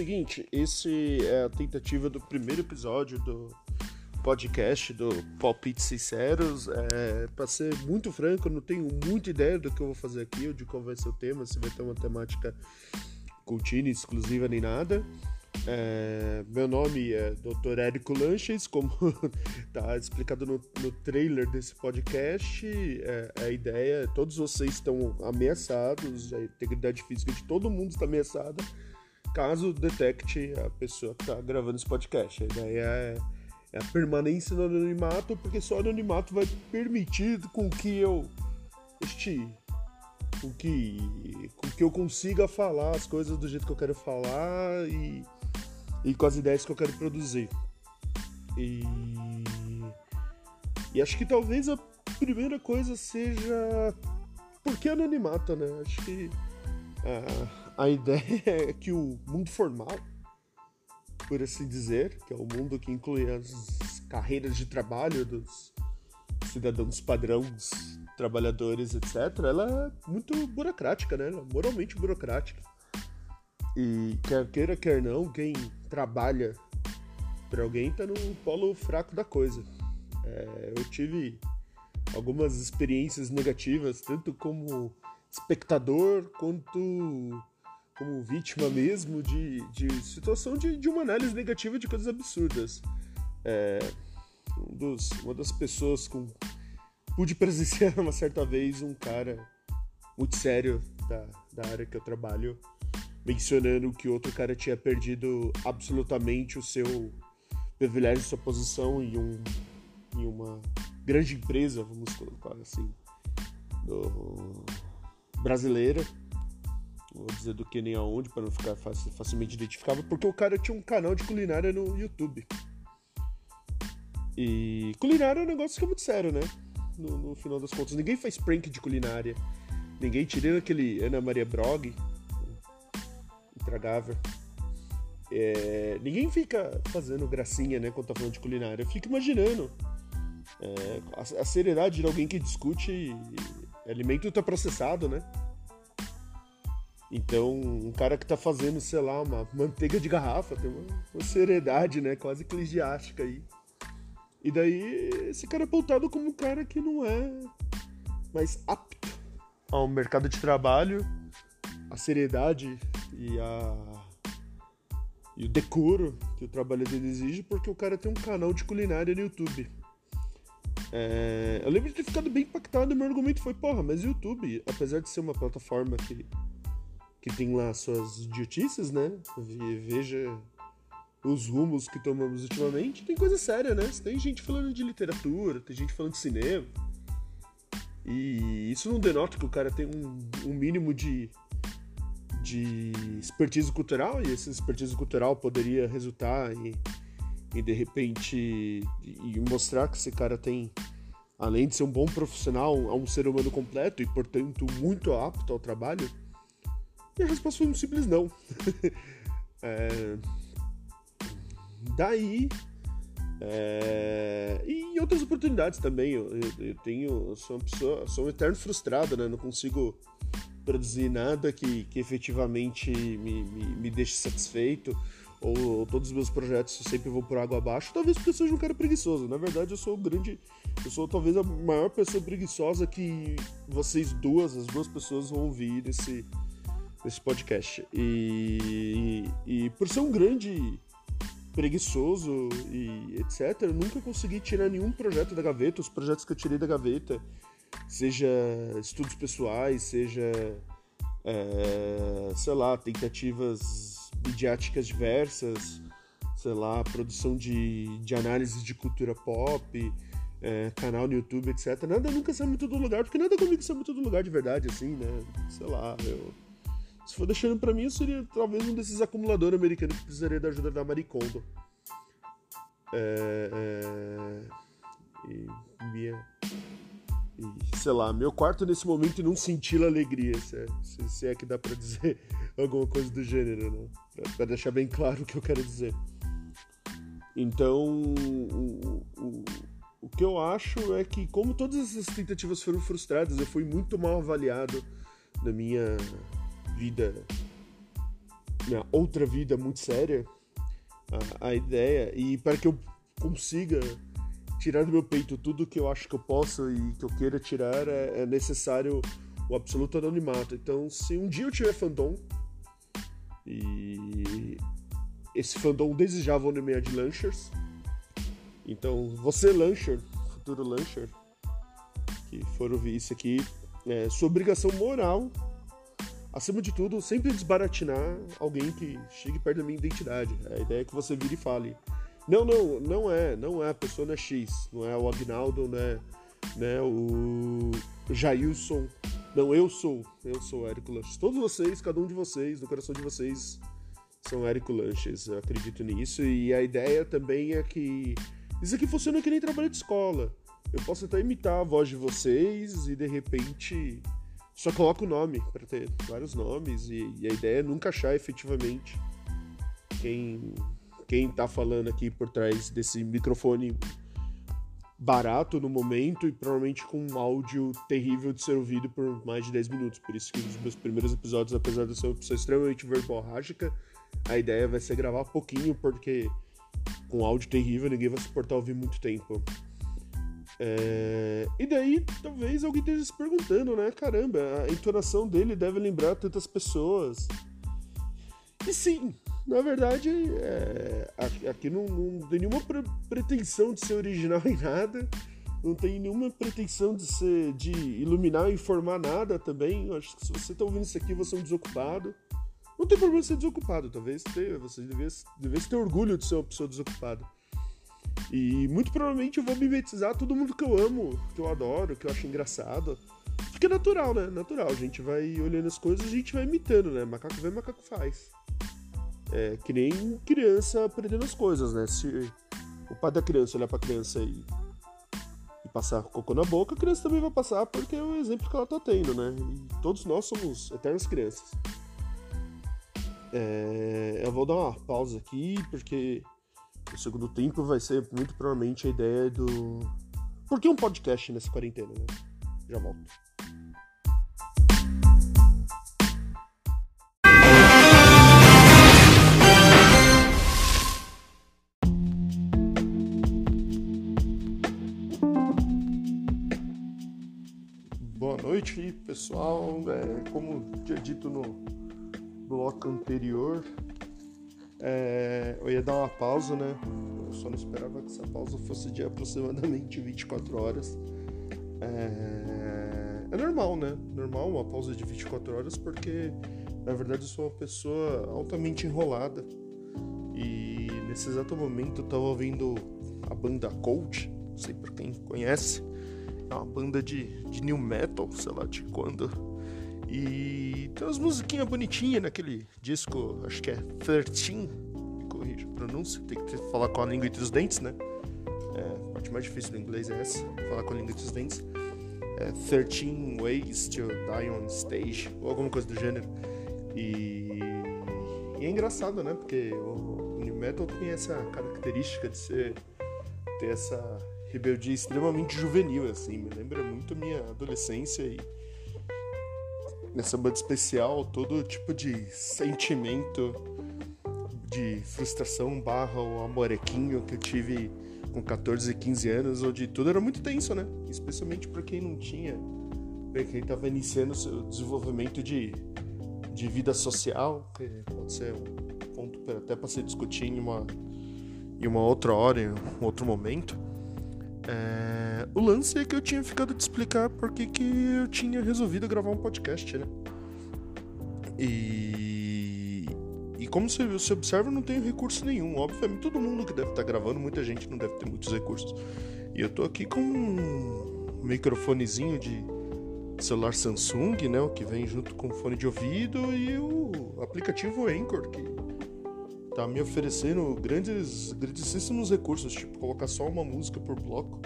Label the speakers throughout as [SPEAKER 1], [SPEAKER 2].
[SPEAKER 1] seguinte, esse é a tentativa do primeiro episódio do podcast do Palpites Sinceros. É, para ser muito franco, eu não tenho muita ideia do que eu vou fazer aqui, ou de qual vai ser o tema, se vai ter uma temática contínua, exclusiva nem nada. É, meu nome é Dr. Érico Lanches, como está explicado no, no, trailer desse podcast. É, a ideia é todos vocês estão ameaçados, a integridade física de todo mundo está ameaçada, caso detecte a pessoa que está gravando esse podcast. A ideia é, é, a permanência no anonimato, porque só o anonimato vai permitir com que eu este com que, com que eu consiga falar as coisas do jeito que eu quero falar e e com as ideias que eu quero produzir. E, e acho que talvez a primeira coisa seja por que anonimato, né? Acho que a, a ideia é que o mundo formal, por assim dizer, que é o mundo que inclui as carreiras de trabalho dos cidadãos padrões, trabalhadores, etc., ela é muito burocrática, né? Ela é moralmente burocrática. E quer queira, quer não, quem trabalha para alguém tá no polo fraco da coisa. É, eu tive algumas experiências negativas, tanto como espectador quanto como vítima mesmo de, de situação de, de uma análise negativa de coisas absurdas. É, um dos, uma das pessoas com pude presenciar uma certa vez um cara muito sério da, da área que eu trabalho mencionando que outro cara tinha perdido absolutamente o seu privilégio, sua posição em, um, em uma grande empresa, vamos colocar assim, do, brasileira. Não vou dizer do que nem aonde para não ficar facilmente identificável, porque o cara tinha um canal de culinária no YouTube. E culinária é um negócio que é muito sério, né? No, no final das contas, ninguém faz prank de culinária. Ninguém, tirando aquele Ana Maria Brog, intragável. É, ninguém fica fazendo gracinha, né, quando tá falando de culinária. Eu fico imaginando é, a, a, seriedade de alguém que discute alimento ultraprocessado, né? Então, um cara que tá fazendo, sei lá, uma manteiga de garrafa tem uma, uma seriedade, né, quase eclesiástica aí. E daí, esse cara é apontado como um cara que não é mais apto ao mercado de trabalho, a seriedade e a e o decoro que o trabalho dele exige, porque o cara tem um canal de culinária no YouTube. É, eu lembro de ter ficado bem impactado e meu argumento foi, porra, mas YouTube, apesar de ser uma plataforma que, que tem lá suas idiotices, né? Veja os rumos que tomamos ultimamente, tem coisa séria, né? Tem gente falando de literatura, tem gente falando de cinema. E isso não denota que o cara tem um, um mínimo de de expertise cultural e esse expertise cultural poderia resultar em, em de repente e mostrar que esse cara tem além de ser um bom profissional é um ser humano completo e portanto muito apto ao trabalho e a resposta foi um simples não. É, daí é, e outras oportunidades também. Eu, eu, eu tenho eu sou uma pessoa sou um eterno frustrado né? Não consigo produzir nada que, que efetivamente me, me, me deixe satisfeito, ou, ou, todos os meus projetos sempre vão por água abaixo, talvez porque eu seja um cara preguiçoso. Na verdade, eu sou um grande. Eu sou talvez a maior pessoa preguiçosa que vocês duas, as duas pessoas, vão ouvir nesse, nesse podcast. E, e, e por ser um grande preguiçoso e etc., eu nunca consegui tirar nenhum projeto da gaveta. Os projetos que eu tirei da gaveta seja estudos pessoais, seja, é, sei lá, tentativas midiáticas diversas, sei lá, produção de, de análise de cultura pop, é, canal no YouTube, etc. Nada nunca sai muito do lugar, porque nada comigo sai muito do lugar de verdade, assim, né? Sei lá, eu. Se for deixando pra mim, eu seria talvez um desses acumuladores americanos que precisaria da ajuda da Maricondo. É, é, e minha e, sei lá, meu quarto nesse momento não cintila alegria, se é, se, se é que dá pra dizer alguma coisa do gênero, né? Pra, pra, deixar bem claro o que eu quero dizer. Então, o, o, o que eu acho é que, como todas essas tentativas foram frustradas, eu fui muito mal avaliado na minha vida minha outra vida muito séria, a, a ideia, e para que eu consiga tirar do meu peito tudo que eu acho que eu posso e que eu queira tirar, é, é necessário o absoluto anonimato. Então, se um dia eu tiver fandom e esse fandom desejava o nomear de Launchers, então você, Launcher, futuro Launcher, que for ouvir isso aqui, é sua obrigação moral, acima de tudo, sempre desbaratinar alguém que chegue perto da minha identidade. A ideia é que você vire e fale. Não, não, não é, não é, a pessoa não é X, não é o Agnaldo, não é né, o Jailson, não, eu sou, eu sou Érico Lanches. Todos vocês, cada um de vocês, no coração de vocês, são Érico Lanches. Eu acredito nisso. E a ideia também é que isso aqui funciona que nem trabalho de escola. Eu posso até imitar a voz de vocês e de repente só coloco o nome para ter vários nomes. E, e, a ideia é nunca achar efetivamente quem, quem tá falando aqui por trás desse microfone barato no momento e provavelmente com um áudio terrível de ser ouvido por mais de 10 minutos. Por isso que nos meus primeiros episódios, apesar de ser uma pessoa extremamente verborrágica, a ideia vai ser gravar pouquinho, porque com áudio terrível ninguém vai suportar ouvir muito tempo. É... E daí, talvez alguém esteja se perguntando, né? Caramba, a entonação dele deve lembrar tantas pessoas. E sim, na verdade, é, aqui não, não, tem nenhuma pre pretensão de ser original em nada, não tem nenhuma pretensão de ser de iluminar e informar nada também. Eu acho que se você está ouvindo isso aqui, você é um desocupado. Não tem problema ser desocupado, talvez ter, você devesse, devesse ter orgulho de ser uma pessoa desocupada. E muito provavelmente eu vou mimetizar todo mundo que eu amo, que eu adoro, que eu acho engraçado. Porque é natural, né? Natural. A gente vai olhando as coisas e a gente vai imitando, né? Macaco vê, macaco faz. É que nem criança aprendendo as coisas, né? Se o pai da criança olhar pra criança e, e passar cocô na boca, a criança também vai passar porque é o exemplo que ela tá tendo, né? E todos nós somos eternas crianças. É, eu vou dar uma pausa aqui porque o segundo tempo vai ser muito provavelmente a ideia do. Por que um podcast nessa quarentena, né? Já volto. Noite, pessoal. É, como tinha dito no bloco anterior, é, eu ia dar uma pausa, né? Eu só não esperava que essa pausa fosse de aproximadamente 24 horas. É, é normal, né? Normal uma pausa de 24 horas, porque na verdade eu sou uma pessoa altamente enrolada. E nesse exato momento eu tava ouvindo a banda Cold, não sei pra quem conhece. É uma banda de, de new metal, sei lá de quando. E tem umas musiquinhas bonitinhas naquele disco, acho que é 13. Me corrija a pronúncia, tem que falar com a língua entre os dentes, né? É, a parte mais difícil do inglês é essa, falar com a língua entre os dentes. É 13 Ways to Die on Stage, ou alguma coisa do gênero. E, e é engraçado, né? Porque o, o New Metal tem essa característica de ser ter essa rebeldia extremamente juvenil, assim. Me lembra muito minha adolescência e nessa banda especial todo tipo de sentimento de frustração barra o amorequinho que eu tive com 14 e 15 anos, onde tudo era muito tenso, né? Especialmente para quem não tinha, para quem estava iniciando seu desenvolvimento de, de vida social, que pode ser um ponto até para se discutir em uma, em uma outra hora, em um outro momento. É, o lance é que eu tinha ficado de explicar porque que eu tinha resolvido gravar um podcast, né? E, e como você, você observa, eu não tenho recurso nenhum. Obviamente, todo mundo que deve estar gravando, muita gente não deve ter muitos recursos. E eu tô aqui com um microfonezinho de celular Samsung, né? O que vem junto com o fone de ouvido e o aplicativo Anchor, que tá me oferecendo grandes, grandíssimos recursos, tipo colocar só uma música por bloco,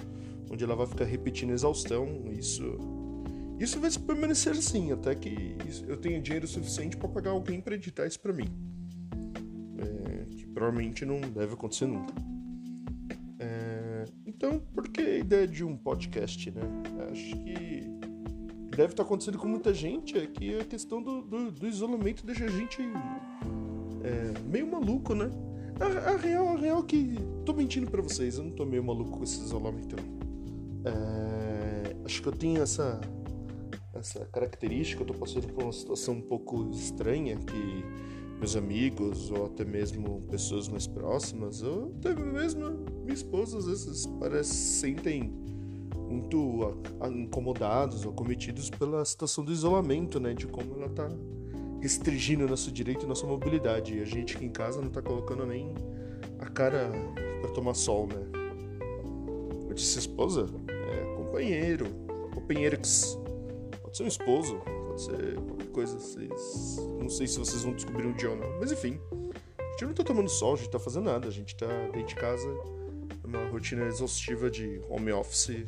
[SPEAKER 1] onde ela vai ficar repetindo exaustão. Isso, isso vai permanecer assim, até que eu tenha dinheiro suficiente para pagar alguém para editar isso para mim. É, que provavelmente não deve acontecer nunca. É, então, por que a ideia de um podcast, né? Acho que deve estar acontecendo com muita gente é que a questão do, do, do isolamento deixa a gente é, meio maluco, né? A, a, real, a real é que. Tô mentindo pra vocês, eu não tô meio maluco com esse isolamento, não. É, acho que eu tenho essa. Essa característica, eu tô passando por uma situação um pouco estranha que meus amigos ou até mesmo pessoas mais próximas, ou até mesmo minha esposa, às vezes parece sentem muito incomodados ou cometidos pela situação do isolamento, né? De como ela tá restringindo nosso direito e nossa mobilidade. E a gente aqui em casa não tá colocando nem a cara para tomar sol, né? Eu disse esposa? É companheiro, companheiros. Pode ser um esposo, pode ser qualquer coisa. Vocês... Não sei se vocês vão descobrir um dia ou não. Mas enfim, a gente não tá tomando sol, a gente tá fazendo nada. A gente tá dentro de casa, uma rotina exaustiva de home office e,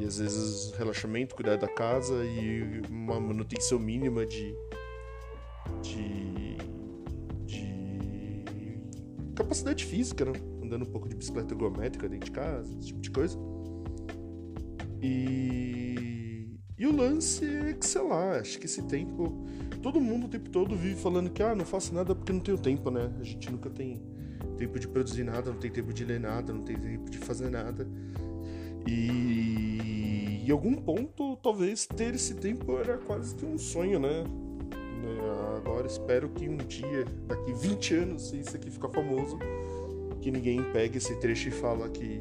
[SPEAKER 1] e às vezes relaxamento, cuidar da casa e uma manutenção mínima de, de, de capacidade física, né? andando um pouco de bicicleta ergométrica dentro de casa, esse tipo de coisa. E, e o lance é que, sei lá, acho que esse tempo. Todo mundo o tempo todo vive falando que ah, não faço nada porque não tenho tempo, né? A gente nunca tem tempo de produzir nada, não tem tempo de ler nada, não tem tempo de fazer nada. E em algum ponto, talvez ter esse tempo era quase que um sonho, né? né? Agora espero que um dia, daqui 20 anos, se isso aqui ficar famoso, que ninguém pegue esse trecho e fala que.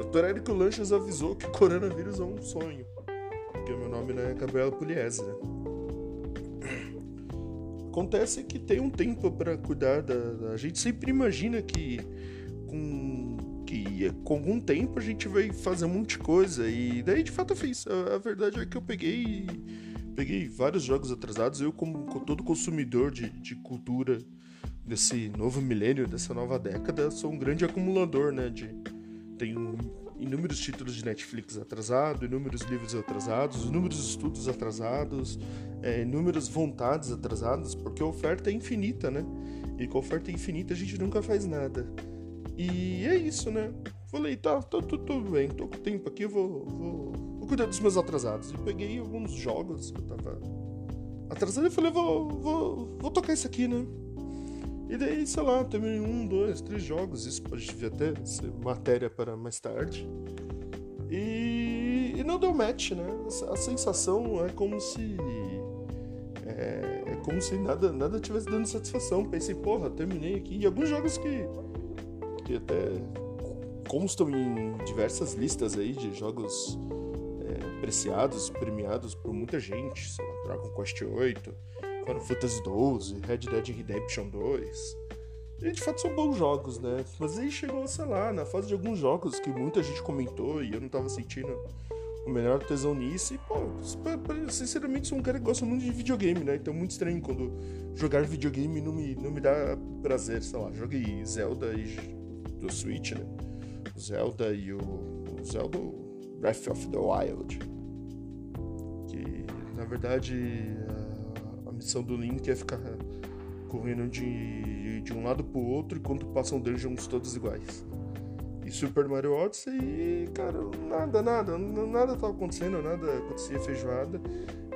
[SPEAKER 1] Dr. Érico Lanches avisou que coronavírus é um sonho. Porque meu nome não é Gabriela Pugliese, né? Acontece que tem um tempo para cuidar da, da, A gente sempre imagina que com, com algum tempo a gente vai fazer um monte de coisa. E daí de fato eu fiz. A, a verdade é que eu peguei. Peguei vários jogos atrasados. Eu, como todo consumidor de, de cultura desse novo milênio, dessa nova década, sou um grande acumulador, né? De, tenho inúmeros títulos de Netflix atrasados, inúmeros livros atrasados, inúmeros estudos atrasados, é, inúmeras vontades atrasadas, porque a oferta é infinita, né? E com a oferta infinita a gente nunca faz nada. E é isso, né? Falei, tá, tá tudo, tudo bem, tô com tempo aqui, vou, vou, vou, cuidar dos meus atrasados. E peguei alguns jogos que eu tava atrasado e falei, vou, vou, vou tocar isso aqui, né? E daí, sei lá, terminei um, dois, três jogos. Isso pode até ser matéria para mais tarde. E, e não deu match, né? A, sensação é como se. É, é, como se nada, nada tivesse dando satisfação. Pensei, porra, terminei aqui. E alguns jogos que. Que até constam em diversas listas aí de jogos é, apreciados, premiados por muita gente. Sei lá, Dragon Quest VIII. Final Fantasy XII, Red Dead Redemption 2. E de fato são bons jogos, né? Mas aí chegou, sei lá, na fase de alguns jogos que muita gente comentou e eu não tava sentindo o melhor tesão nisso. E, pô, sinceramente sou um cara que gosta muito de videogame, né? Então é muito estranho quando jogar videogame não me, não me dá prazer, sei lá. Joguei Zelda e, do Switch, né? O Zelda e o, o Zelda Breath of the Wild. Que, na verdade missão do Link é ficar correndo de, de um lado pro outro enquanto passam dungeons todos iguais. E Super Mario Odyssey, cara, nada, nada, nada tava acontecendo, nada acontecia feijoada.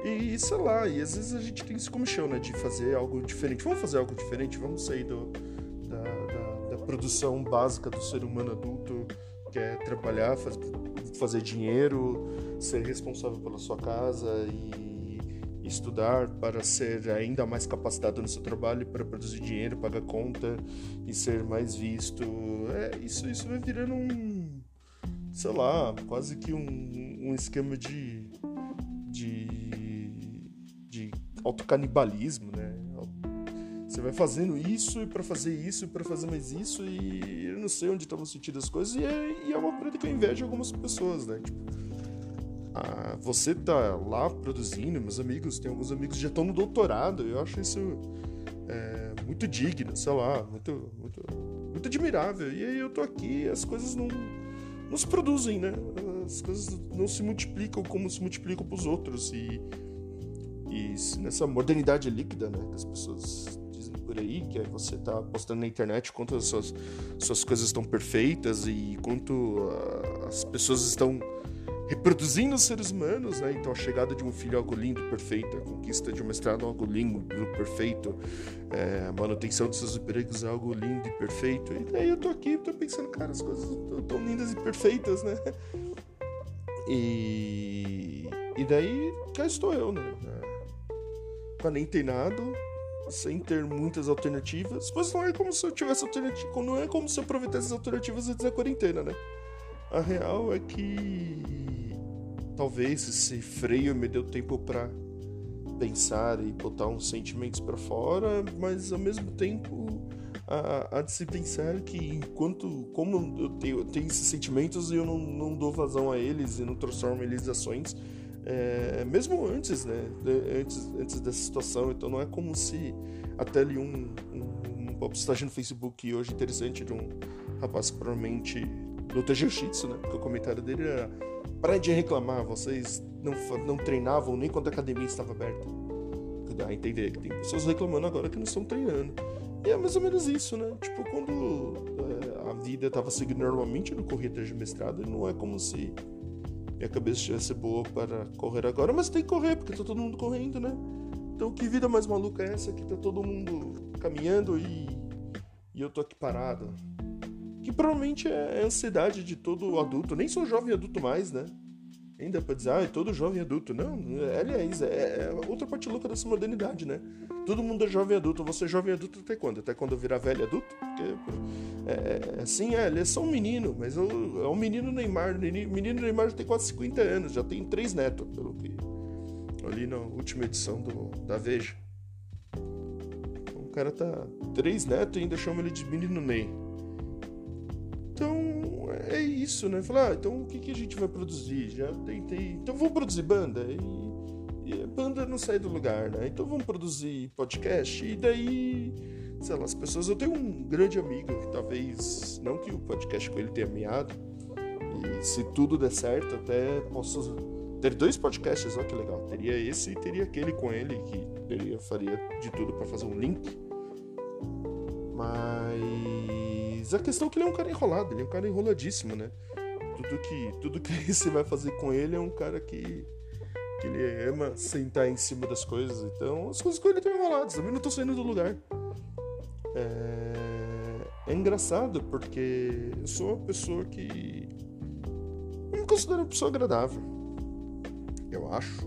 [SPEAKER 1] E sei lá, e às vezes a gente tem esse comichão, né, de fazer algo diferente. Vamos fazer algo diferente, vamos sair do, produção básica do ser humano adulto, que é trabalhar, faz, fazer dinheiro, ser responsável pela sua casa e estudar para ser ainda mais capacitado no seu trabalho, para produzir dinheiro, pagar conta e ser mais visto. É, isso, isso vai virando um, sei lá, quase que um, um esquema de, de, de autocanibalismo, né? Você vai fazendo isso e para fazer isso e para fazer mais isso e eu não sei onde estão sentindo as coisas e é, e é uma coisa que eu invejo algumas pessoas, né? Tipo, ah, você tá lá produzindo, meus amigos, tem alguns amigos que já estão no doutorado, eu acho isso é, muito digno, sei lá, muito, muito, muito admirável. E aí eu tô aqui, as coisas não, não se produzem, né? As coisas não se multiplicam como se multiplicam pros outros. E, e nessa modernidade líquida, né, que as pessoas por aí, que é você tá postando na internet quanto as suas, suas coisas estão perfeitas e quanto uh, as pessoas estão reproduzindo os seres humanos, né? Então a chegada de um filho é algo lindo, perfeito, a conquista de um mestrado é algo lindo, perfeito, é, a manutenção de seus empregos é algo lindo e perfeito. E daí eu tô aqui, tô pensando, cara, as coisas tão lindas e perfeitas, né? E, e daí cá estou eu, né? Quarentenado, sem ter muitas alternativas, mas não é como se eu tivesse alternativa, não é como se eu aproveitasse as alternativas antes da quarentena, né? A real é que talvez esse freio me deu tempo para pensar e botar uns sentimentos para fora, mas ao mesmo tempo há, de se pensar que enquanto como eu tenho, eu tenho esses sentimentos e eu não, não dou vazão a eles e não transformo eles em ações, é, mesmo antes, né? Antes, antes dessa situação, então não é como se até ali um, um, postagem no Facebook hoje interessante de um rapaz que provavelmente do Jiu-Jitsu, né? Porque o comentário dele era para de reclamar, vocês não, não treinavam nem quando a academia estava aberta. Dá a entender que tem pessoas reclamando agora que não estão treinando. E é mais ou menos isso, né? Tipo, quando é, a vida estava seguindo normalmente, eu não de mestrado, não é como se minha cabeça estivesse boa para correr agora, mas tem que correr, porque tá todo mundo correndo, né? Então, que vida mais maluca é essa que tá todo mundo caminhando e, e eu tô aqui parado? Que provavelmente é a ansiedade de todo adulto. Nem sou jovem adulto mais, né? Ainda pra dizer, ah, é todo jovem adulto. Não, é, aliás, é, é outra parte louca dessa modernidade, né? Todo mundo é jovem adulto. Você é jovem adulto até quando? Até quando eu virar velho adulto? Porque, é, é, assim, é, ele é só um menino, mas eu, é um menino Neymar. Menino Neymar já tem quase 50 anos, já tem três netos, pelo que. Ali na última edição do, da Veja. O cara tá. Três netos e ainda chama ele de menino Ney. Então, é isso, né? Falar, ah, então o que, que a gente vai produzir? Já tentei. Então vamos produzir banda. E, e banda não sai do lugar, né? Então vamos produzir podcast. E daí, sei lá, as pessoas. Eu tenho um grande amigo que talvez. Não que o podcast com ele tenha meado. E se tudo der certo, até posso ter dois podcasts, olha que legal. Teria esse e teria aquele com ele, que teria, faria de tudo para fazer um link. Mas mas a questão é que ele é um cara enrolado, ele é um cara enroladíssimo, né? Tudo que, tudo que você vai fazer com ele é um cara que, que ele ama sentar em cima das coisas. Então as coisas com ele estão enroladas, também não estão saindo do lugar. É, é engraçado porque eu sou uma pessoa que. Eu me considero uma pessoa agradável. Eu acho.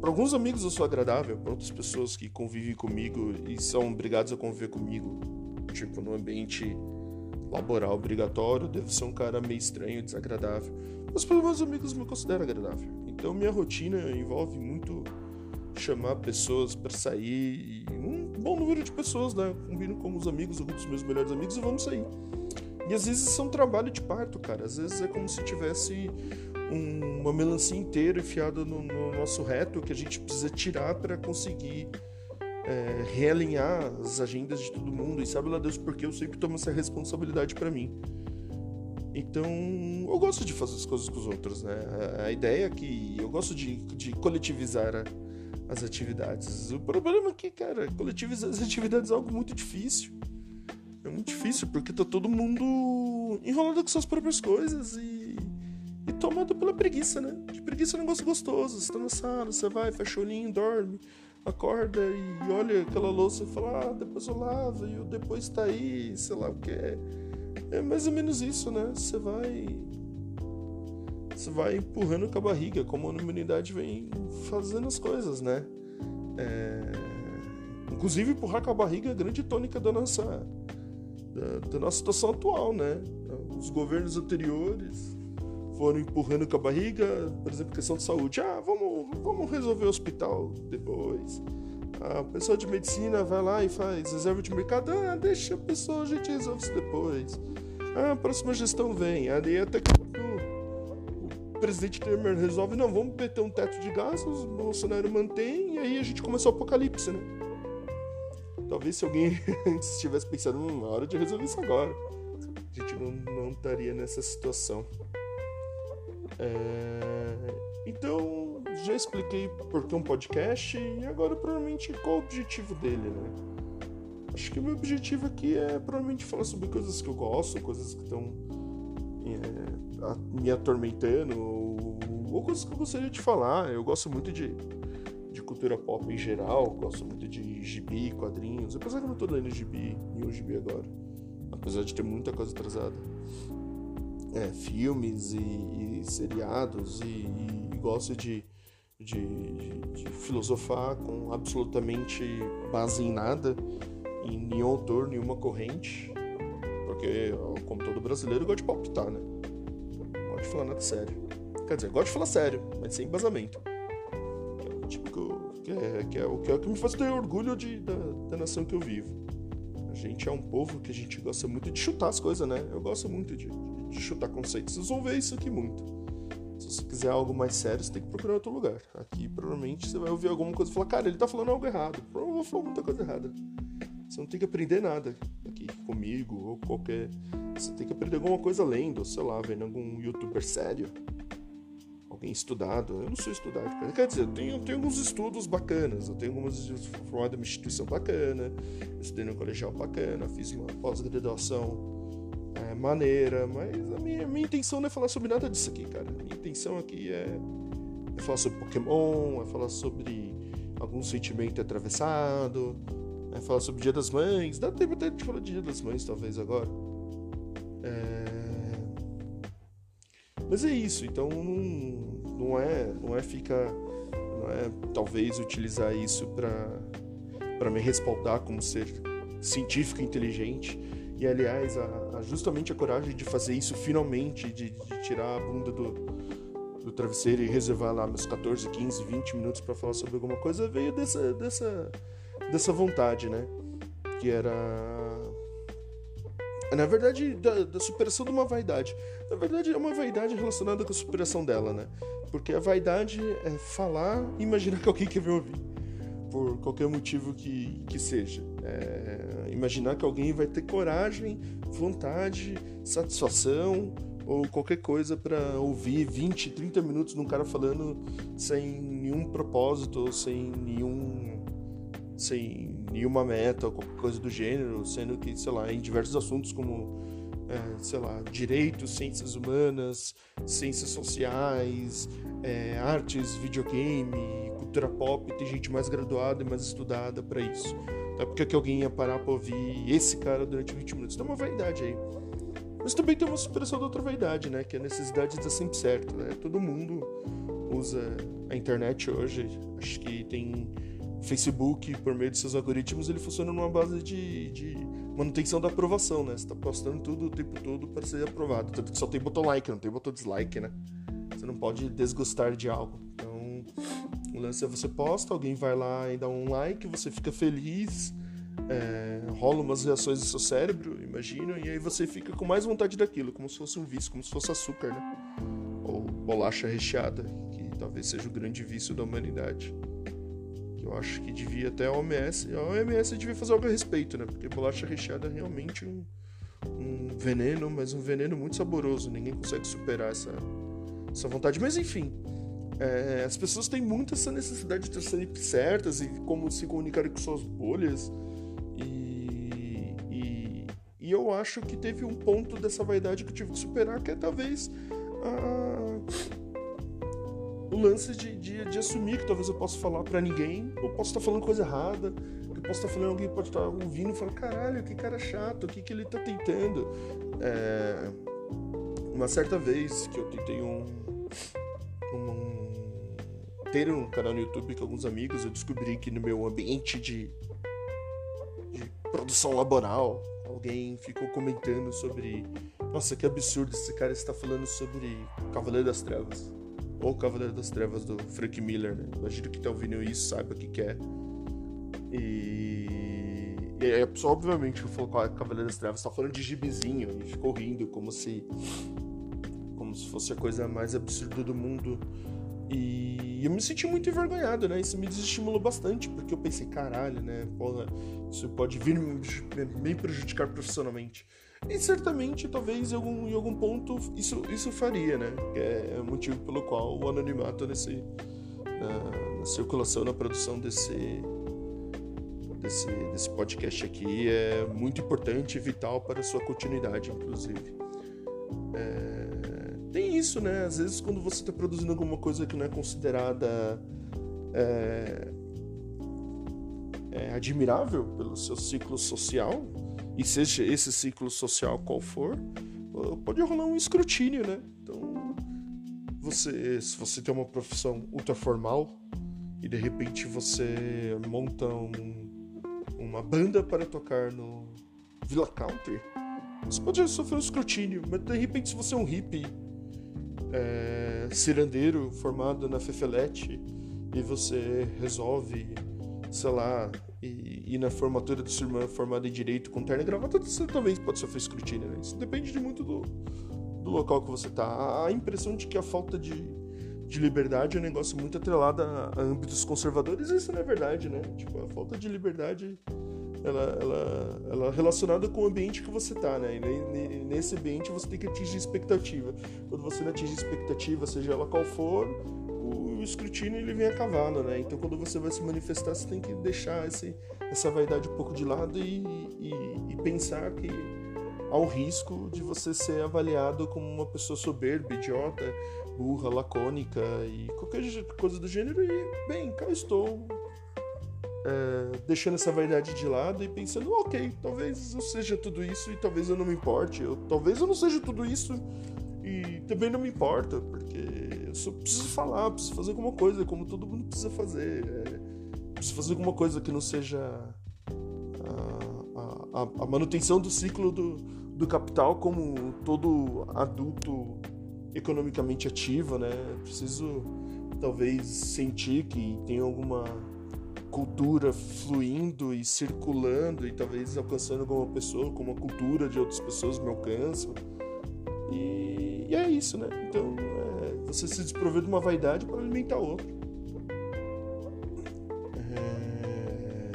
[SPEAKER 1] Para alguns amigos eu sou agradável, para outras pessoas que convivem comigo e são obrigados a conviver comigo, tipo, no ambiente laboral obrigatório, devo ser um cara meio estranho, desagradável. Mas para meus amigos me considero agradável. Então minha rotina envolve muito chamar pessoas para sair e um bom número de pessoas, né? Combino com os amigos, alguns dos meus melhores amigos e vamos sair. E às vezes é um trabalho de parto, cara. Às vezes é como se tivesse um, uma melancia inteira enfiada no, no nosso reto que a gente precisa tirar para conseguir é, realinhar as agendas de todo mundo e sabe lá Deus porque eu sempre tomo essa responsabilidade para mim. Então, eu gosto de fazer as coisas com os outros, né? A ideia é que eu gosto de, de coletivizar a, as atividades. O problema é que, cara, coletivizar as atividades é algo muito difícil. É muito difícil porque tá todo mundo enrolado com suas próprias coisas e, e tomado pela preguiça, né? Que preguiça é um negócio gostoso. Você tá na sala, você vai, fecha o olhinho, dorme acorda e olha aquela louça e fala, ah, depois eu lavo e o depois tá aí, sei lá o que é. É mais ou menos isso, né? Você vai. Você vai empurrando com a barriga, como a humanidade vem fazendo as coisas, né? É... Inclusive, empurrar com a barriga é a grande tônica da nossa, da, da nossa situação atual, né? Os governos anteriores foram empurrando com a barriga, por exemplo, questão de saúde. Ah, vamos, vamos resolver o hospital depois. A pessoa de medicina vai lá e faz reserva de mercado. Ah, deixa a pessoa, a gente resolve isso depois. Ah, a próxima gestão vem. Aí até que o presidente Temer resolve, não, vamos meter um teto de gastos, o Bolsonaro mantém, e aí a gente começa o apocalipse, né? Talvez se alguém antes estivesse pensando, hum, é hora de resolver isso agora. A gente não, não estaria nessa situação. É... Então, já expliquei por que um podcast e agora provavelmente qual o objetivo dele, né? Acho que o meu objetivo aqui é provavelmente falar sobre coisas que eu gosto, coisas que estão é, me atormentando, ou, ou coisas que eu gostaria de falar. Eu gosto muito de, de cultura pop em geral, gosto muito de gibi, quadrinhos, apesar que eu não tô lendo gibi, nenhum gibi agora, apesar de ter muita coisa atrasada. É, filmes e, e seriados, e, e gosto de, de, de, de filosofar com absolutamente base em nada, em nenhum autor, nenhuma corrente, porque, como todo brasileiro, gosta de palpitar, né? Não gosta de falar nada sério. Quer dizer, gosta de falar sério, mas sem embasamento. É, tipo, que é, que é, o que, é, que me faz ter orgulho de, da, da nação que eu vivo. A gente é um povo que a gente gosta muito de chutar as coisas, né? Eu gosto muito de, de chutar conceitos. Vocês vão ver isso aqui muito. Se você quiser algo mais sério, você tem que procurar outro lugar. Aqui, provavelmente, você vai ouvir alguma coisa e falar, cara, ele tá falando algo errado. Provavelmente eu vou falar muita coisa errada. Você não tem que aprender nada aqui comigo ou qualquer. Você tem que aprender alguma coisa lendo, sei lá, vendo algum youtuber sério. Alguém estudado. Eu não sou estudado, cara. Quer dizer, eu tenho, eu tenho alguns estudos bacanas. Eu tenho algumas formado uma instituição bacana. estudei no colegial bacana. Fiz uma pós-graduação maneira. Mas a minha, minha intenção não é falar sobre nada disso aqui, cara. A minha intenção aqui é, é falar sobre Pokémon, é falar sobre algum sentimento atravessado é, falar sobre Dia das Mães. Dá tempo até de falar de Dia das Mães, talvez, agora. É... Mas é isso, então não, não é não é ficar. Não é talvez utilizar isso para me respaldar como ser científico inteligente. E aliás, a, justamente a coragem de fazer isso finalmente, de, de tirar a bunda do, do travesseiro e reservar lá meus 14, 15, 20 minutos para falar sobre alguma coisa, veio dessa, dessa, dessa vontade, né? Que era. Na verdade, da, da, superação de uma vaidade. Na verdade, é uma vaidade relacionada com a superação dela, né? Porque a vaidade é falar e imaginar que alguém quer me ouvir. Por qualquer motivo que, que seja. É, imaginar que alguém vai ter coragem, vontade, satisfação ou qualquer coisa para ouvir 20, 30 minutos de um cara falando sem nenhum propósito, sem nenhum sem nenhuma meta ou qualquer coisa do gênero, sendo que, sei lá, em diversos assuntos como, é, sei lá, direitos, ciências humanas, ciências sociais, é, artes, videogame, cultura pop, tem gente mais graduada e mais estudada para isso. Então, por que alguém ia parar pra ouvir esse cara durante 20 minutos? Tem uma vaidade aí. Mas também tem uma superação da outra vaidade, né? Que é a necessidade de estar sempre certo, né? Todo mundo usa a internet hoje. Acho que tem Facebook, por meio de seus algoritmos, ele funciona numa base de, de manutenção da aprovação, né? Você tá postando tudo o tempo todo para ser aprovado. Tanto que só tem botão like, não tem botão dislike, né? Você não pode desgostar de algo. Então, o lance é você posta, alguém vai lá e dá um like, você fica feliz, é, rola umas reações do seu cérebro, imagino, e aí você fica com mais vontade daquilo, como se fosse um vício, como se fosse açúcar, né? Ou bolacha recheada, que talvez seja o grande vício da humanidade. Eu acho que devia até a OMS. A OMS devia fazer algo a respeito, né? Porque bolacha recheada é realmente um, um veneno, mas um veneno muito saboroso. Ninguém consegue superar essa, essa vontade. Mas enfim, é, as pessoas têm muito essa necessidade de estar sempre certas e como se comunicarem com suas bolhas. E, e, e, eu acho que teve um ponto dessa vaidade que eu tive que superar, que é talvez a o lance de, de, de, assumir que talvez eu possa falar para ninguém, ou posso estar falando coisa errada, eu posso estar falando, alguém pode estar ouvindo e falar, caralho, que cara chato, o que, que ele tá tentando? É, uma certa vez que eu tentei um, um, ter um canal no YouTube com alguns amigos, eu descobri que no meu ambiente de, de produção laboral, alguém ficou comentando sobre nossa, que absurdo esse cara está falando sobre Cavaleiro das Trevas ou Cavaleiro das Trevas do Frank Miller, né? Imagina que tá ouvindo isso, saiba o que, é. E... e a pessoa, obviamente, que falou Cavaleiro das Trevas, tá falando de gibizinho e ficou rindo como se. como se fosse a coisa mais absurda do mundo. E eu me senti muito envergonhado, né? Isso me desestimulou bastante, porque eu pensei, caralho, né? Porra, isso pode vir me prejudicar profissionalmente. E certamente, talvez, em algum, em algum ponto, isso, isso faria, né? Que é o motivo pelo qual o anonimato nesse, na, na circulação, na produção desse, desse, desse podcast aqui é muito importante e vital para a sua continuidade, inclusive. É, tem isso, né? Às vezes quando você está produzindo alguma coisa que não é considerada é, é, admirável pelo seu ciclo social, e seja esse ciclo social qual for, pode rolar um escrutínio, né? Então, você, se você tem uma profissão ultra formal e de repente você monta um, uma banda para tocar no Villa Country, você pode sofrer um escrutínio, mas de repente se você é um hippie é, cirandeiro formado na Fefelete e você resolve, sei lá, ir na formatura do sua irmã formada em direito com terno e gravata, você talvez pode sofrer escrutínio, né? Isso depende de muito do, do local que você tá. A impressão de que a falta de, de liberdade é um negócio muito atrelado a, a âmbitos conservadores, isso não é verdade, né? Tipo, a falta de liberdade ela, ela, ela é relacionada com o ambiente que você tá, né? E nesse ambiente você tem que atingir expectativa. Quando você não atinge expectativa, seja ela qual for, o escrutínio ele vem a cavalo, né? Então quando você vai se manifestar, você tem que deixar esse, essa vaidade um pouco de lado e, e, e pensar que há o risco de você ser avaliado como uma pessoa soberba, idiota, burra, lacônica e qualquer coisa do gênero. E, bem, cá estou, é, deixando essa vaidade de lado e pensando, ok, talvez eu seja tudo isso e talvez eu não me importe, eu, talvez eu não seja tudo isso e também não me importa, porque eu só preciso falar, preciso fazer alguma coisa, como todo mundo precisa fazer. É, preciso fazer alguma coisa que não seja a, a, a manutenção do ciclo do, do capital como todo adulto economicamente ativo, né? Preciso talvez sentir que tem alguma cultura fluindo e circulando e talvez alcançando alguma pessoa, como a cultura de outras pessoas me alcançam. E, e é isso, né? Então, é, você se desprover de uma vaidade para alimentar outra. É...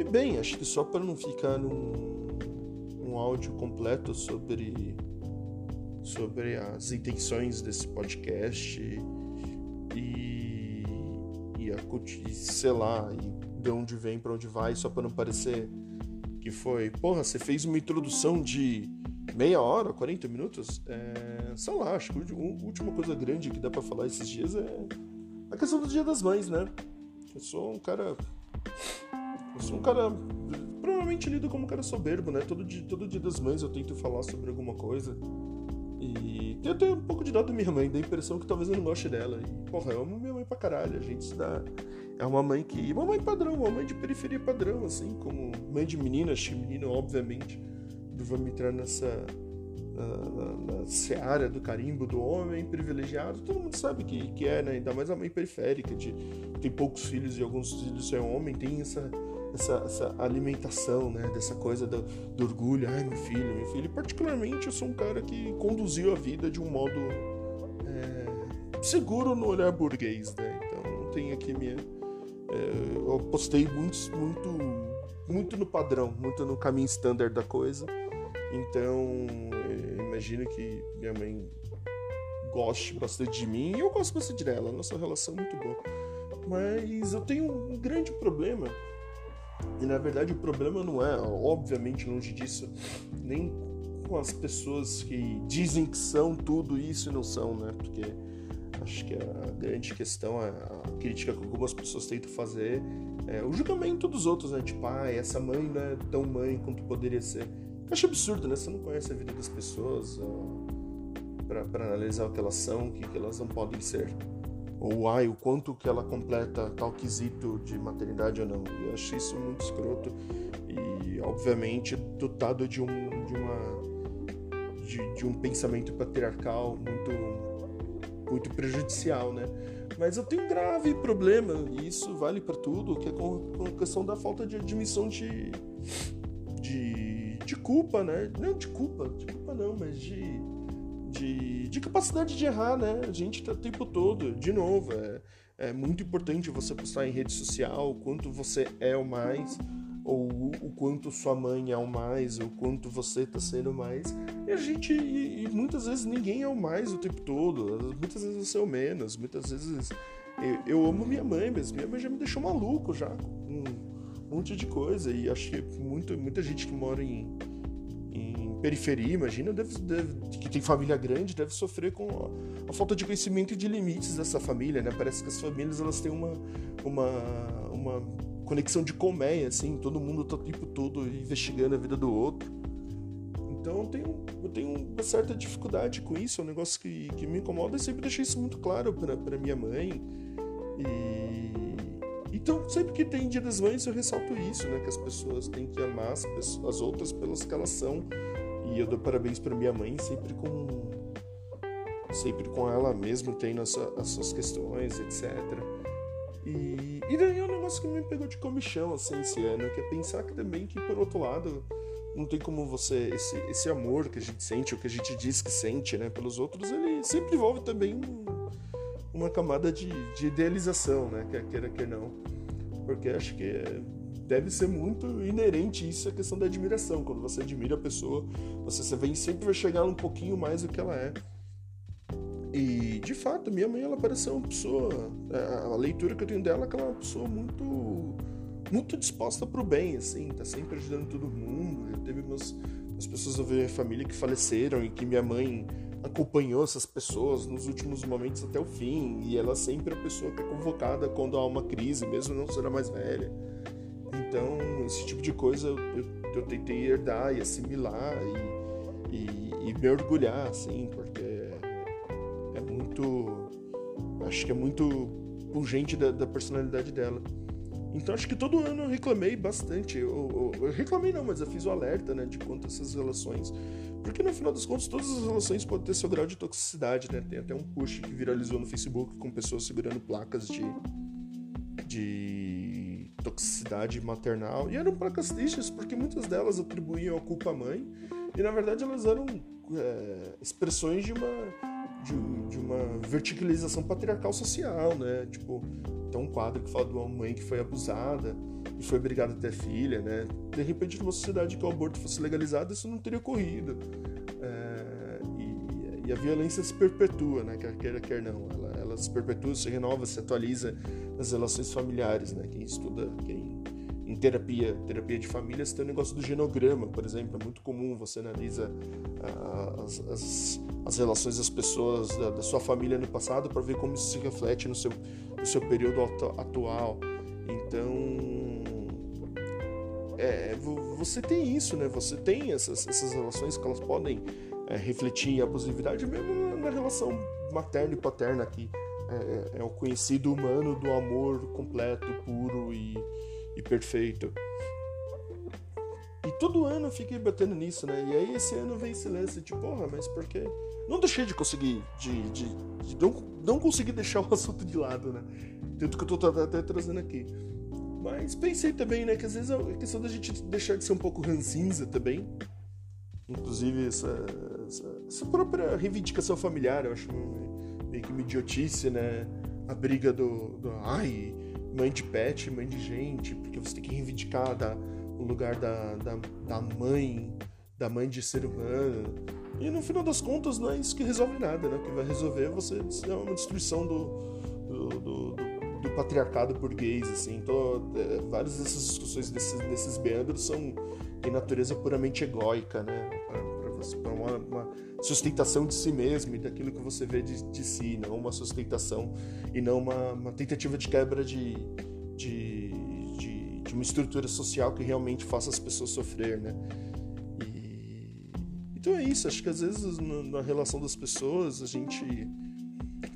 [SPEAKER 1] E bem, acho que só para não ficar num, num áudio completo sobre sobre as intenções desse podcast e, e a sei lá, e de onde vem para onde vai, só para não parecer que foi, porra, você fez uma introdução de meia hora, 40 minutos, é, sei lá, acho que a última coisa grande que dá para falar esses dias é a questão do Dia das Mães, né? Eu sou um cara. Eu sou um cara. Provavelmente lido como um cara soberbo, né? Todo dia, todo dia das mães eu tento falar sobre alguma coisa. E eu tenho um pouco de dó da minha mãe, da impressão que talvez eu não goste dela. E, porra, eu amo minha mãe pra caralho. A gente se dá. É uma mãe que. Uma mãe padrão, uma mãe de periferia padrão, assim, como mãe de menina, achei menina, obviamente vamos entrar nessa na, na, na seara do carimbo do homem privilegiado, todo mundo sabe que, que é, né? Ainda mais a mãe periférica, de tem poucos filhos e alguns filhos é homem, tem essa, essa, essa alimentação, né? Dessa coisa do, do, orgulho, ai meu filho, meu filho. E particularmente eu sou um cara que conduziu a vida de um modo é, seguro no olhar burguês, né? Então tem aqui minha. É, eu postei muito, muito, no padrão, muito no caminho standard da coisa. Então, imagino que minha mãe goste bastante de mim e eu gosto bastante dela. Nossa relação é muito boa. Mas eu tenho um grande problema. E na verdade o problema não é, obviamente, longe disso, nem com as pessoas que dizem que são tudo isso e não são, né? Porque acho que a grande questão, a crítica que algumas pessoas tentam fazer é o julgamento dos outros, né? Tipo, ah, essa mãe não é tão mãe quanto poderia ser. Eu acho absurdo, né? Você não conhece a vida das pessoas para analisar o que elas são, o que, elas não podem ser. Ou ai, o quanto que ela completa tal quesito de maternidade ou não. Eu acho isso muito escroto e, obviamente, dotado de um, de uma, de, de um pensamento patriarcal muito, muito prejudicial, né? Mas eu tenho um grave problema, e isso vale para tudo, que é com a questão da falta de admissão de, de de culpa, né? Não de culpa, de culpa não, mas de, de, de capacidade de errar, né? A gente tá o tempo todo, de novo, é, é muito importante você postar em rede social o quanto você é o mais, ou o quanto sua mãe é o mais, ou o quanto você tá sendo o mais. E a gente, e, e muitas vezes ninguém é o mais o tempo todo, muitas vezes você é o menos, muitas vezes. Eu, eu amo minha mãe, mas minha mãe já me deixou maluco já. Com, monte de coisa. E acho que muito, muita gente que mora em periferia, imagina, deve, deve, que tem família grande, deve sofrer com a, a, falta de conhecimento e de limites dessa família, né? Parece que as famílias elas têm uma, uma, uma conexão de colmeia, assim, todo mundo tá o tempo todo investigando a vida do outro. Então eu tenho, eu tenho uma certa dificuldade com isso, é um negócio que, que me incomoda e sempre deixei isso muito claro para minha mãe. E então, sempre que tem Dia das Mães, eu ressalto isso, né? Que as pessoas têm que amar as, pessoas, as outras pelas que elas são. E eu dou parabéns para minha mãe, sempre com sempre com ela mesmo, tendo as, as suas questões, etc. E, e daí é um negócio que me pegou de comichão, assim, esse ano, que é pensar que também que, por outro lado, não tem como você, esse, esse amor que a gente sente, ou que a gente diz que sente, né, pelos outros, ele sempre envolve também um, uma camada de, de idealização, né? Quer queira, quer não. Porque acho que deve ser muito inerente isso a questão da admiração. Quando você admira a pessoa, você, vem, sempre vai chegar um pouquinho mais do que ela é. E, de fato, minha mãe, ela parece ser uma pessoa... É, a leitura que eu tenho dela é que ela é uma pessoa muito... Muito disposta pro bem, assim. Tá sempre ajudando todo mundo. Já teve umas, umas pessoas da minha família que faleceram e que minha mãe acompanhou essas pessoas nos últimos momentos até o fim e ela sempre é a pessoa que é convocada quando há uma crise, mesmo não sendo a mais velha. Então, esse tipo de coisa eu, eu, eu tentei herdar e assimilar e, e, e, me orgulhar, assim, porque é muito. Acho que é muito pungente da, da personalidade dela. Então acho que todo ano eu reclamei bastante. Eu, eu, eu, reclamei não, mas eu fiz o alerta, né, de quanto essas relações porque no final das contas, todas as relações podem ter seu grau de toxicidade, né? Tem até um post que viralizou no Facebook com pessoas segurando placas de, de toxicidade maternal. E eram placas tristes, porque muitas delas atribuíam a culpa à mãe. E na verdade elas eram é, expressões de uma, de, de, uma verticalização patriarcal social, né? Tipo, tem um quadro que fala de uma mãe que foi abusada e foi obrigada a ter filha, né? De repente, numa sociedade que o aborto fosse legalizado, isso não teria ocorrido. É, e, e, a violência se perpetua, né? Quer queira, quer não. Ela, ela se perpetua, se renova, se atualiza nas relações familiares, né? Quem estuda, quem em terapia, terapia de famílias, tem o negócio do genograma, por exemplo. É muito comum, você analisa uh, as, as, as, relações das pessoas da, da sua família no passado para ver como isso se reflete no seu, no seu período atual. Então, é, você tem isso, né? Você tem essas, essas relações que elas podem é, refletir em abusividade, mesmo na relação materna e paterna aqui. É, é, é, o conhecido humano do amor completo, puro e, e perfeito. E todo ano eu fiquei batendo nisso, né? E aí esse ano vem silêncio, tipo, porra, mas por quê? Não deixei de conseguir, de, de, de não, não consegui deixar o assunto de lado, né? Tanto que eu tô até trazendo aqui. Mas pensei também, né, que às vezes é questão da gente deixar de ser um pouco ranzinza também. Inclusive, essa, essa, essa própria reivindicação familiar, eu acho meio que uma idiotice, né? A briga do, do ai, mãe de pet, mãe de gente, porque você tem que reivindicar da, o lugar da, da, da mãe, da mãe de ser humano. E no final das contas, não é isso que resolve nada, né? O que vai resolver é você é uma destruição do, do, do, do do patriarcado burguês, assim. Então, é, várias dessas discussões desses, desses meandros são de natureza puramente egóica, né? Para uma, uma, sustentação de si mesmo e daquilo que você vê de, de si, não uma sustentação e não uma, uma tentativa de quebra de, de, de, de, uma estrutura social que realmente faça as pessoas sofrer, né? E, então é isso, acho que às vezes na, na relação das pessoas a gente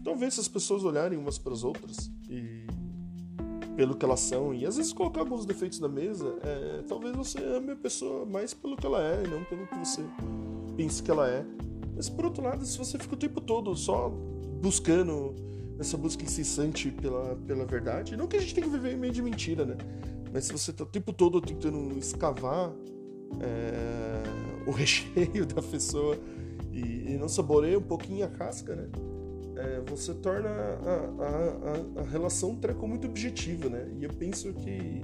[SPEAKER 1] talvez as pessoas olharem umas para as outras e pelo que elas são e às vezes colocar alguns defeitos na mesa, é, talvez você ame a pessoa mais pelo que ela é e não pelo que você pensa que ela é. Mas por outro lado, se você fica o tempo todo só buscando essa busca incessante pela, pela verdade, não que a gente tem que viver em meio de mentira, né? Mas se você tá o tempo todo tentando escavar é, o recheio da pessoa e, e não saboreia um pouquinho a casca, né? é, você torna a, a, a, relação um treco muito objetivo, né? E eu penso que,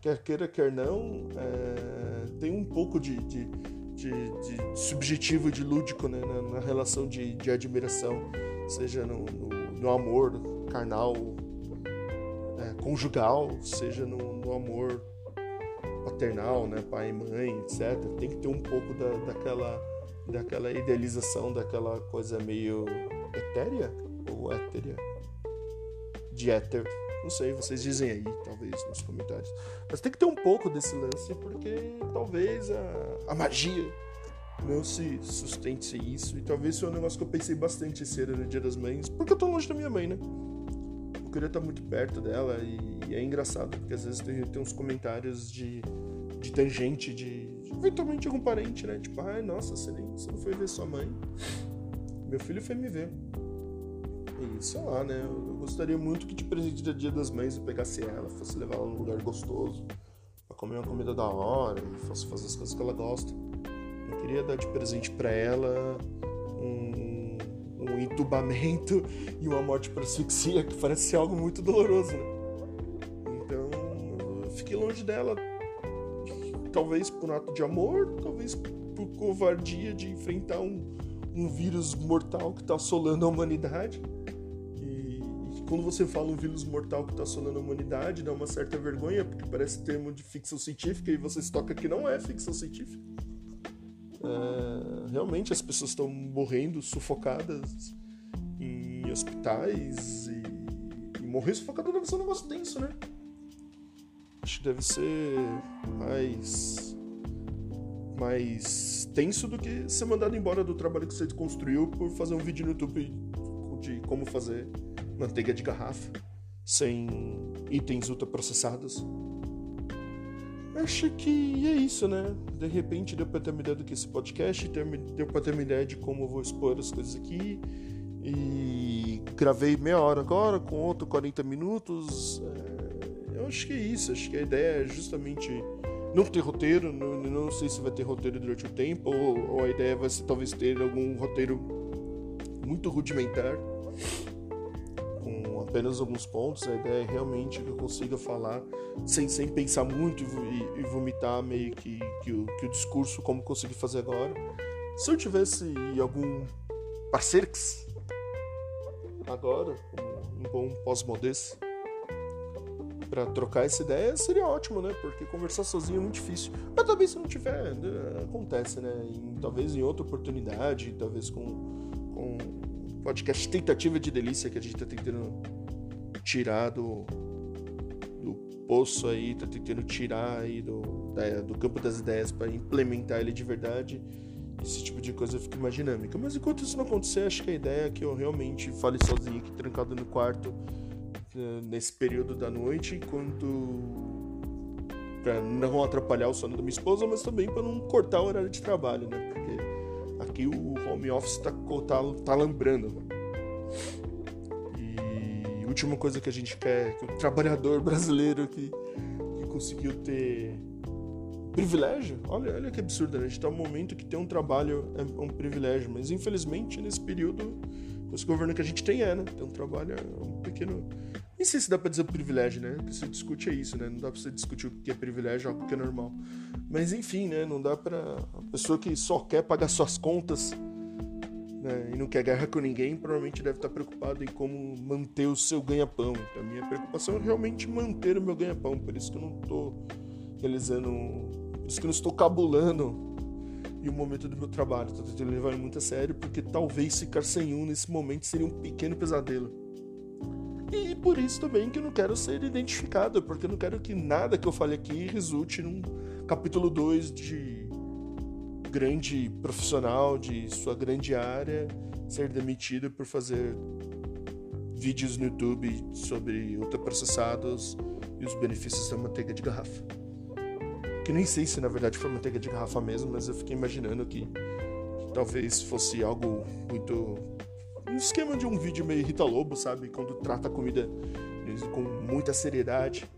[SPEAKER 1] quer queira, quer não, é, tem um pouco de, de, de, de subjetivo, de lúdico né? na, na relação de, de admiração, seja no, no, no amor carnal, é, conjugal, seja no, no amor paternal, né? Pai e mãe, etc. Tem que ter um pouco da, daquela, daquela idealização, daquela coisa meio etérea ou éterea? De éter. Não sei, vocês dizem aí, talvez, nos comentários. Mas tem que ter um pouco desse lance, porque talvez a, a magia não se sustente isso. E talvez seja um negócio que eu pensei bastante esse ano no Dia das Mães, porque eu tô longe da minha mãe, né? Eu queria estar muito perto dela e, e é engraçado, porque às vezes tem, tem uns comentários de, de tangente, de, de eventualmente algum parente, né? Tipo, ai, nossa, você, nem, você não foi ver sua mãe. Meu filho foi me ver. E sei lá, né? Eu, gostaria muito que de presente do Dia das Mães eu pegasse ela, fosse levar ela num lugar gostoso, pra comer uma comida da hora e fosse fazer as coisas que ela gosta. Eu queria dar de presente para ela um, um entubamento e uma morte por asfixia, que parece ser algo muito doloroso, né? Então, eu fiquei longe dela, talvez por ato de amor, talvez por covardia de enfrentar um, um vírus mortal que está assolando a humanidade. Quando você fala um vírus mortal que está assolando a humanidade, dá uma certa vergonha, porque parece termo de ficção científica e você toca que não é ficção científica. É, realmente as pessoas estão morrendo sufocadas em hospitais e, e morrer sufocado deve ser um negócio tenso, né? Acho que deve ser mais mais tenso do que ser mandado embora do trabalho que você construiu por fazer um vídeo no YouTube de como fazer manteiga de garrafa sem itens ultraprocessados. Acho que é isso, né? De repente deu pra ter uma ideia do que esse podcast, deu pra ter uma ideia de como eu vou expor as coisas aqui. E gravei meia hora agora, com outro 40 minutos. É, eu acho que é isso, acho que a ideia é justamente não ter roteiro, não, não sei se vai ter roteiro durante o tempo, ou, ou a ideia vai ser talvez ter algum roteiro muito rudimentar apenas alguns pontos. A ideia é realmente que eu consiga falar sem, sem pensar muito e, e vomitar meio que, que, o, que o discurso, como consegui fazer agora. Se eu tivesse algum parceiro agora, um bom pós-modeste, para trocar essa ideia, seria ótimo, né? Porque conversar sozinho é muito difícil. Mas talvez se não tiver, né, acontece, né? Em, talvez em outra oportunidade, talvez com, com podcast Tentativa de Delícia que a gente tá tentando tirar do, do poço aí, tá tentando tirar aí do, da, do campo das ideias para implementar ele de verdade. Esse tipo de coisa fica mais dinâmica. Mas enquanto isso não acontecer, acho que a ideia é que eu realmente fale sozinho aqui, trancado no quarto, eh, nesse período da noite, enquanto. para não atrapalhar o sono da minha esposa, mas também para não cortar o horário de trabalho, né? Aqui o home office tá, tá, tá lambrando. Né? última coisa que a gente quer, que o trabalhador brasileiro que, que conseguiu ter privilégio, olha, olha que absurdo, né? a gente está num momento que ter um trabalho é um privilégio, mas infelizmente nesse período, esse governo que a gente tem é, né? Um trabalho é um pequeno. Nem sei se dá pra dizer privilégio, né? O que se discute é isso, né? Não dá pra você discutir o que é privilégio, algo que é normal. Mas enfim, né? Não dá pra. A pessoa que só quer pagar suas contas né, e não quer guerra com ninguém, provavelmente deve estar preocupado em como manter o seu ganha-pão. Então, a minha preocupação é realmente manter o meu ganha-pão, por isso que eu não estou realizando, por isso que eu não estou cabulando em um momento do meu trabalho. Estou tentando levar muito a sério, porque talvez ficar sem um nesse momento seria um pequeno pesadelo. E por isso também que eu não quero ser identificado, porque eu não quero que nada que eu fale aqui resulte num capítulo 2 de grande profissional de sua grande área ser demitido por fazer vídeos no YouTube sobre ultraprocessados e os benefícios da manteiga de garrafa. Que nem sei se na verdade foi manteiga de garrafa mesmo, mas eu fiquei imaginando que, talvez fosse algo muito. Um esquema de um vídeo meio Rita Lobo, sabe? Quando trata a comida com muita seriedade.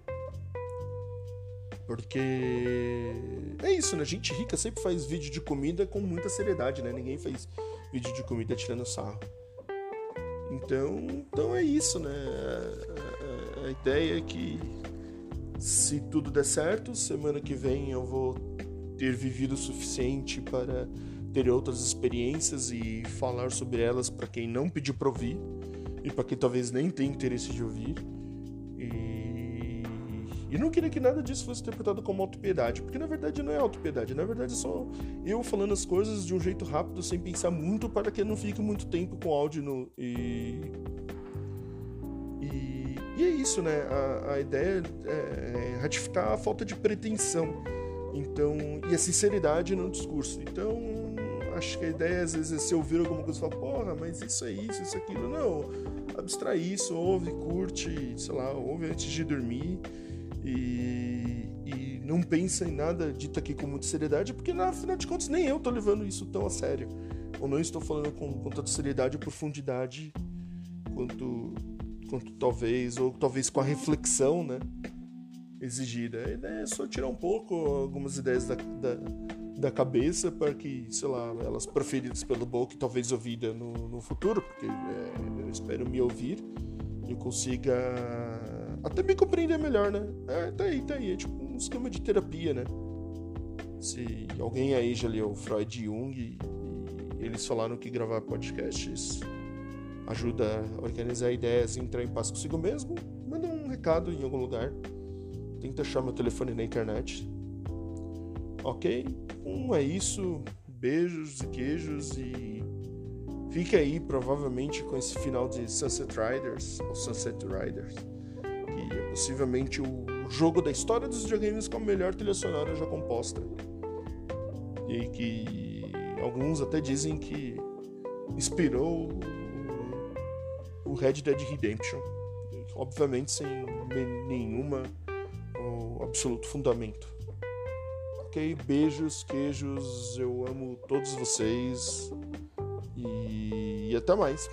[SPEAKER 1] Porque é isso, né? Gente rica sempre faz vídeo de comida com muita seriedade, né? Ninguém faz vídeo de comida tirando sarro. Então, então é isso, né? A, a, a ideia é que se tudo der certo, semana que vem eu vou ter vivido o suficiente para ter outras experiências e falar sobre elas para quem não pediu para ouvir e para quem talvez nem tenha interesse de ouvir. E E não queria que nada disso fosse interpretado como autopiedade, porque na verdade não é autopiedade, na verdade é só eu falando as coisas de um jeito rápido, sem pensar muito, para que não fique muito tempo com áudio no, e, e, é isso, né? A, a ideia é, é ratificar a falta de pretensão então, e a sinceridade no discurso. Então, acho que a ideia às vezes é se ouvir alguma coisa e falar, porra, mas isso é isso, isso é aquilo. Não, abstrai isso, ouve, curte, sei lá, ouve antes de dormir e, e não pensa em nada dito aqui com muita seriedade, porque na afinal de contas nem eu tô levando isso tão a sério. Ou não estou falando com, com tanta seriedade e profundidade quanto talvez, ou talvez com a reflexão, né? Exigida. A ideia é só tirar um pouco algumas ideias da, da da cabeça para que, sei lá, elas proferidas pelo Book, talvez ouvida no, no futuro, porque é, eu espero me ouvir e consiga até me compreender melhor, né? É, tá aí, tá aí. É tipo um esquema de terapia, né? Se alguém aí já leu Freud e Jung e eles falaram que gravar podcasts ajuda a organizar ideias e entrar em paz consigo mesmo, manda um recado em algum lugar. Tenta achar meu telefone na internet. Ok? Então é isso. Beijos e queijos e fique aí provavelmente com esse final de Sunset Riders ou Sunset Riders, que é possivelmente o jogo da história dos videogames com a melhor trilha sonora já composta. E que alguns até dizem que inspirou Red Dead Redemption, obviamente sem nenhuma absoluto fundamento. Ok, beijos, queijos, eu amo todos vocês e, e até mais.